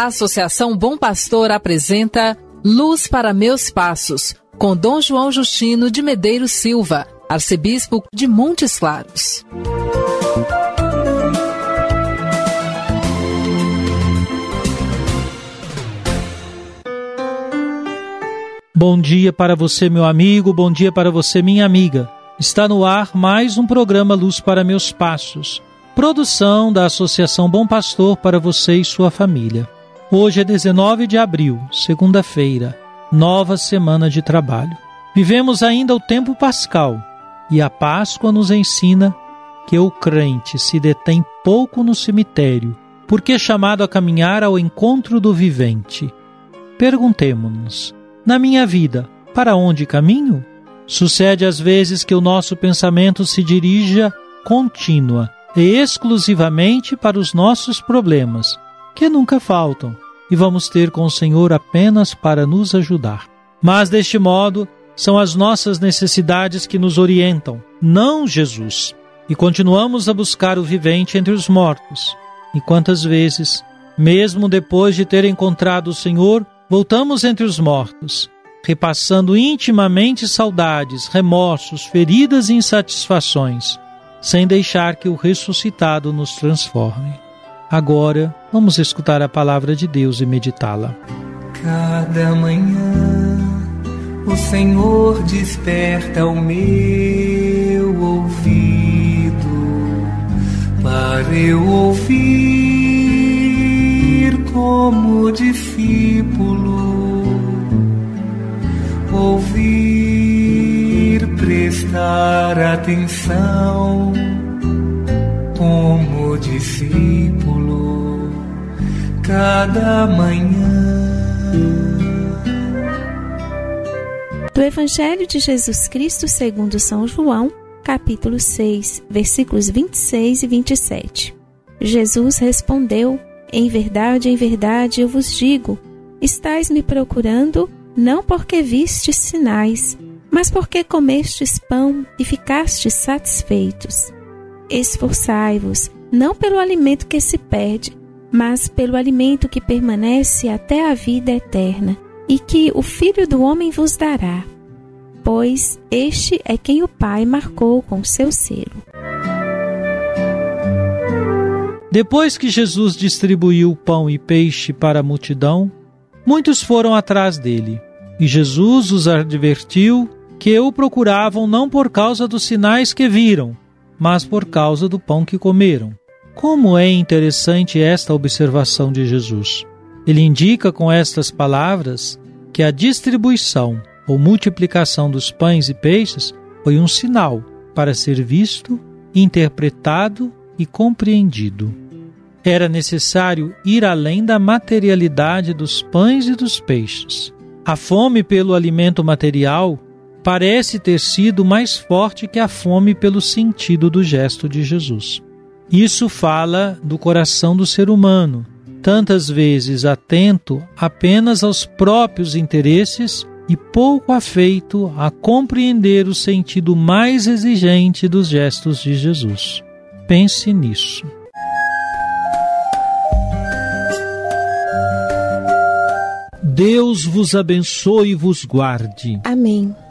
A Associação Bom Pastor apresenta Luz para Meus Passos, com Dom João Justino de Medeiros Silva, arcebispo de Montes Claros. Bom dia para você, meu amigo, bom dia para você, minha amiga. Está no ar mais um programa Luz para Meus Passos, produção da Associação Bom Pastor para você e sua família. Hoje é 19 de abril, segunda-feira, nova semana de trabalho. Vivemos ainda o tempo pascal e a Páscoa nos ensina que o crente se detém pouco no cemitério, porque é chamado a caminhar ao encontro do vivente. Perguntemo-nos: na minha vida, para onde caminho? Sucede às vezes que o nosso pensamento se dirija contínua e exclusivamente para os nossos problemas, que nunca faltam, e vamos ter com o Senhor apenas para nos ajudar. Mas deste modo, são as nossas necessidades que nos orientam, não Jesus. E continuamos a buscar o vivente entre os mortos. E quantas vezes, mesmo depois de ter encontrado o Senhor, voltamos entre os mortos, repassando intimamente saudades, remorsos, feridas e insatisfações, sem deixar que o ressuscitado nos transforme. Agora, vamos escutar a palavra de Deus e meditá-la. Cada manhã o Senhor desperta o meu ouvido para eu ouvir como discípulo, ouvir, prestar atenção como discípulo, cada manhã. Do Evangelho de Jesus Cristo segundo São João, capítulo 6, versículos 26 e 27. Jesus respondeu: Em verdade, em verdade eu vos digo, estais me procurando não porque vistes sinais, mas porque comestes pão e ficastes satisfeitos. Esforçai-vos, não pelo alimento que se perde, mas pelo alimento que permanece até a vida eterna, e que o Filho do Homem vos dará. Pois este é quem o Pai marcou com seu selo. Depois que Jesus distribuiu pão e peixe para a multidão, muitos foram atrás dele. E Jesus os advertiu que o procuravam não por causa dos sinais que viram, mas por causa do pão que comeram. Como é interessante esta observação de Jesus. Ele indica com estas palavras que a distribuição ou multiplicação dos pães e peixes foi um sinal para ser visto, interpretado e compreendido. Era necessário ir além da materialidade dos pães e dos peixes. A fome pelo alimento material parece ter sido mais forte que a fome pelo sentido do gesto de Jesus. Isso fala do coração do ser humano, tantas vezes atento apenas aos próprios interesses e pouco afeito a compreender o sentido mais exigente dos gestos de Jesus. Pense nisso. Deus vos abençoe e vos guarde. Amém.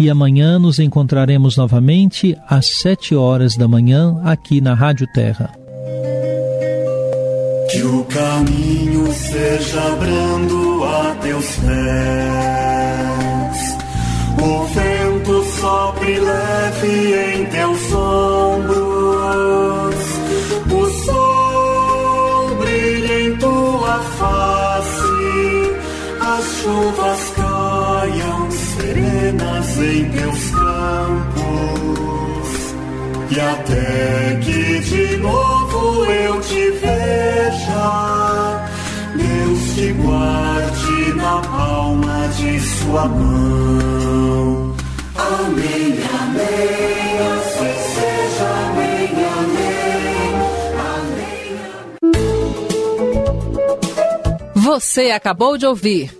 e amanhã nos encontraremos novamente às sete horas da manhã aqui na Rádio Terra. Que o caminho seja brando a teus pés, o vento sopre leve em teus ombros. O sol brilha em tua face, caiam serenas em teus campos. E até que de novo eu te veja, Deus te guarde na palma de sua mão. Amém, amém, assim seja, amém, amém, amém. Você acabou de ouvir